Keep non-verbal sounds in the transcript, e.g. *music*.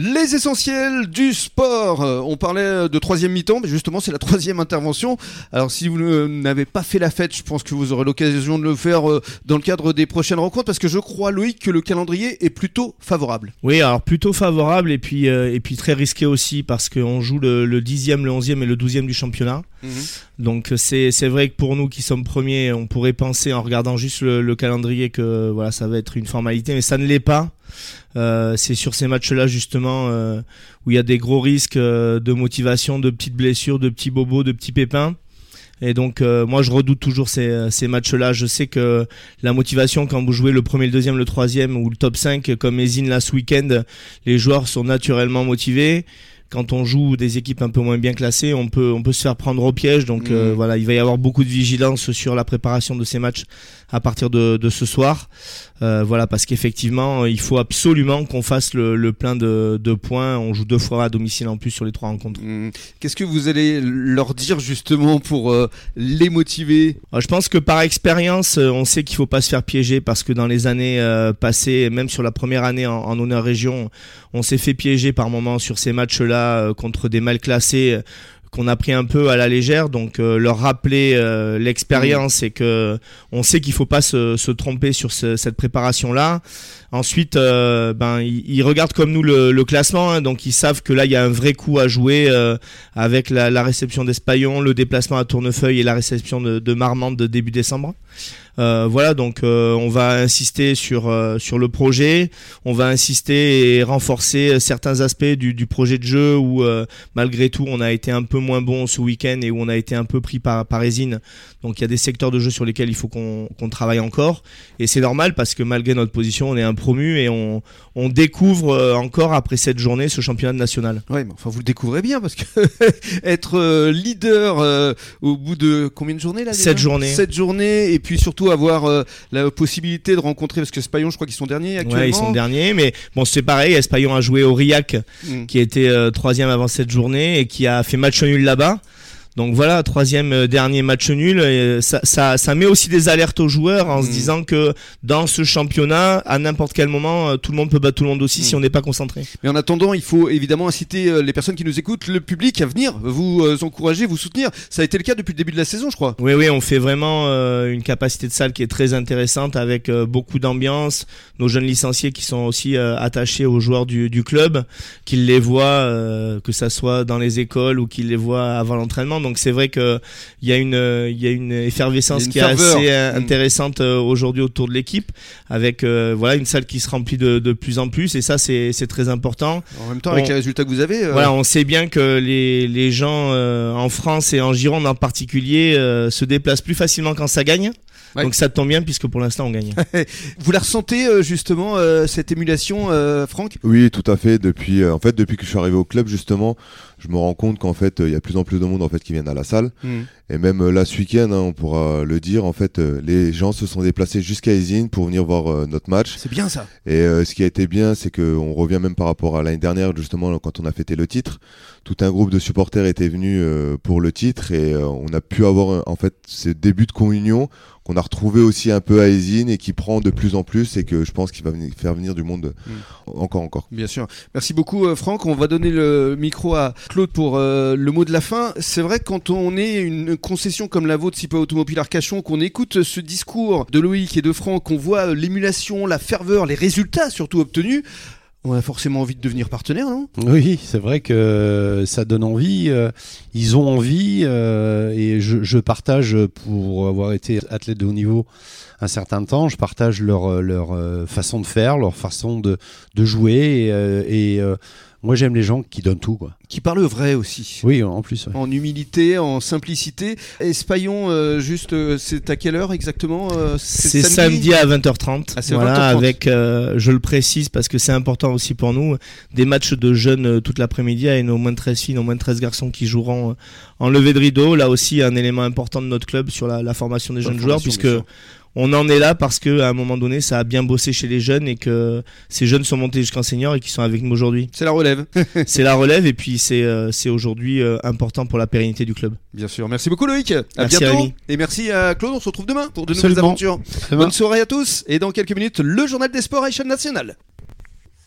Les essentiels du sport. Euh, On parlait de troisième mi-temps, mais justement c'est la troisième intervention. Alors si vous ne- n'avez pas fait la fête, je pense que vous aurez l'occasion de le faire euh, dans le cadre des prochaines rencontres, parce que je crois Loïc que le calendrier est plutôt favorable. Oui, alors plutôt favorable et puis, euh, et puis très risqué aussi parce qu'on joue le, le 10e, le 11e et le 12e du championnat. Donc c'est c'est vrai que pour nous qui sommes premiers, on pourrait penser en regardant juste le, le calendrier que voilà ça va être une formalité, mais ça ne l'est pas. Euh, c'est sur ces matchs-là justement euh, où il y a des gros risques euh, de motivation, de petites blessures, de petits bobos, de petits pépins. Et donc moi je redoute toujours ces, ces matchs-là. Je sais que la motivation quand vous jouez le premier, le deuxième, le troisième ou le top 5 comme Ezine là ce week-end, les joueurs sont naturellement motivés. Quand on joue des équipes un peu moins bien classées, on peut on peut se faire prendre au piège. Donc euh, Mhm. voilà, il va y avoir beaucoup de vigilance sur la préparation de ces matchs à partir de, de ce soir. Euh, voilà, parce qu'effectivement, il faut absolument qu'on fasse le, le plein de, de points. On joue deux fois à domicile en plus sur les trois rencontres. Hum, Qu'est-ce que vous allez leur dire justement pour euh, les motiver? Je pense que par expérience, on sait qu'il faut pas se faire piéger parce que dans les années passées, même sur la première année en, en honneur région, on s'est fait piéger par moments sur ces matchs-là euh, contre des mal classés euh, qu'on a pris un peu à la légère. Donc euh, leur rappeler l'expérience et que on sait qu'il faut pas se, tromper sur ce- cette préparation-là. Ensuite, euh, ben ils, regardent comme nous le, classement, hein, donc ils savent que là il y a un vrai coup à jouer avec la, réception d'Espaillon, le déplacement à Tournefeuille et la réception de, de Marmande de début décembre. Euh, voilà, donc euh, on va insister sur euh, sur le projet, on va insister et renforcer certains aspects du, du projet de jeu où euh, malgré tout on a été un peu moins bon ce week-end et où on a été un peu pris par par Ezine. Donc il y a des secteurs de jeu sur lesquels il faut qu'on qu'on travaille encore et c'est normal parce que malgré notre position on est un promu et on on découvre encore après cette journée ce championnat national. Ouais, mais enfin vous le découvrez bien parce que *laughs* être leader euh, au bout de combien de journées là déjà? Sept journées. Sept journées et puis surtout avoir euh, la possibilité de rencontrer parce que Spayon, je crois qu'ils sont derniers actuellement. Ouais, ils sont derniers, mais bon, c'est pareil. Espaillon a joué au Riac, Mm. qui était euh, troisième avant cette journée et qui a fait match nul là-bas. Donc voilà, troisième euh, dernier match nul. Et ça, ça, ça met aussi des alertes aux joueurs en se Mm. disant que dans ce championnat, à n'importe quel moment, euh, tout le monde peut battre tout le monde aussi Mm. si on n'est pas concentré. Mais en attendant, il faut évidemment inciter euh, les personnes qui nous écoutent, le public à venir vous euh, encourager, vous soutenir. Ça a été le cas depuis le début de la saison, je crois. Oui, oui, on fait vraiment euh, une capacité de salle qui est très intéressante avec euh, beaucoup d'ambiance. Nos jeunes licenciés qui sont aussi euh, attachés aux joueurs du, du club, qu'ils les voient, euh, que ça soit dans les écoles ou qu'ils les voient avant l'entraînement. Donc c'est vrai que il y a une, il y a une effervescence qui est assez euh, Mm. intéressante euh, aujourd'hui autour de l'équipe, avec euh, voilà une salle qui se remplit de, de plus en plus et ça c'est c'est très important. En même temps, avec les résultats que vous avez. euh, Voilà, on sait bien que les, les gens euh, en France et en Gironde en particulier euh, se déplacent plus facilement quand ça gagne. Ouais. Donc ça tombe bien puisque pour l'instant on gagne. *laughs* Vous la ressentez euh, justement euh, cette émulation, euh, Franck? Oui, tout à fait. Depuis, euh, en fait, depuis que je suis arrivé au club, justement, je me rends compte qu'en fait, euh, il y a de plus en plus de monde en fait qui viennent à la salle. Et même euh, là, ce week-end, hein, on pourra le dire. En fait, euh, les gens se sont déplacés jusqu'à Isine pour venir voir euh, notre match. C'est bien ça. Et euh, ce qui a été bien, c'est qu'on revient même par rapport à l'année dernière, justement, quand on a fêté le titre. Tout un groupe de supporters était venu euh, pour le titre et euh, on a pu avoir en fait ce début de communion qu'on a retrouvé aussi un peu à et qui prend de plus en plus et que je pense qu'il va venir- faire venir du monde encore encore. Bien sûr. Merci beaucoup, euh, Franck. On va donner le micro à Claude pour euh, le mot de la fin. C'est vrai que quand on est une concession comme la vôtre, Sipa Automobile Arcachon, qu'on écoute ce discours de Loïc et de Franck, qu'on voit l'émulation, la ferveur, les résultats surtout obtenus, on a forcément envie de devenir partenaire, non? Oui, c'est vrai que ça donne envie. euh, Ils ont envie euh, et je, partage pour avoir été athlète de haut niveau un certain temps. Je partage leur leur euh, façon de faire, leur façon de de jouer et, moi j'aime les gens qui donnent tout quoi. Qui parle vrai aussi. Oui, en plus. ouais. En humilité, en simplicité. Espaillon, euh, juste, euh, c'est à quelle heure exactement euh, C'est samedi à 20h30. Ah, c'est voilà, 20h30. avec, euh, je le précise parce que c'est important aussi pour nous, des matchs de jeunes euh, toute l'après-midi et nos moins de 13 filles, nos moins de 13 garçons qui joueront euh, en levée de rideau. Là aussi, un élément important de notre club sur la, la formation des la jeunes joueurs, formation, puisque bien sûr. On en est là parce que à un moment donné, ça a bien bossé chez les jeunes et que ces jeunes sont montés jusqu'en senior et qui sont avec nous aujourd'hui. C'est la relève. *laughs* c'est la relève et puis c'est euh, c'est aujourd'hui euh, important pour la pérennité du club. Bien sûr. Merci beaucoup Loïc. À Merci, bientôt. Et merci à Claude. On se retrouve demain pour de nouvelles aventures. Demain. Bonne soirée à tous. Et dans quelques minutes, le journal des sports à échelle nationale.